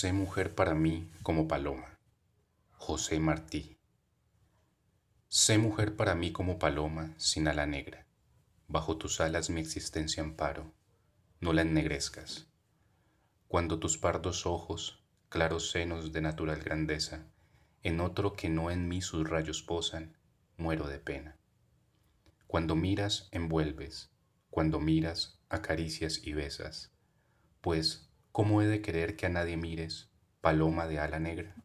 Sé mujer para mí como paloma. José Martí. Sé mujer para mí como paloma sin ala negra. Bajo tus alas mi existencia amparo, no la ennegrezcas. Cuando tus pardos ojos, claros senos de natural grandeza, en otro que no en mí sus rayos posan, muero de pena. Cuando miras, envuelves, cuando miras, acaricias y besas, pues ¿Cómo he de querer que a nadie mires, paloma de ala negra?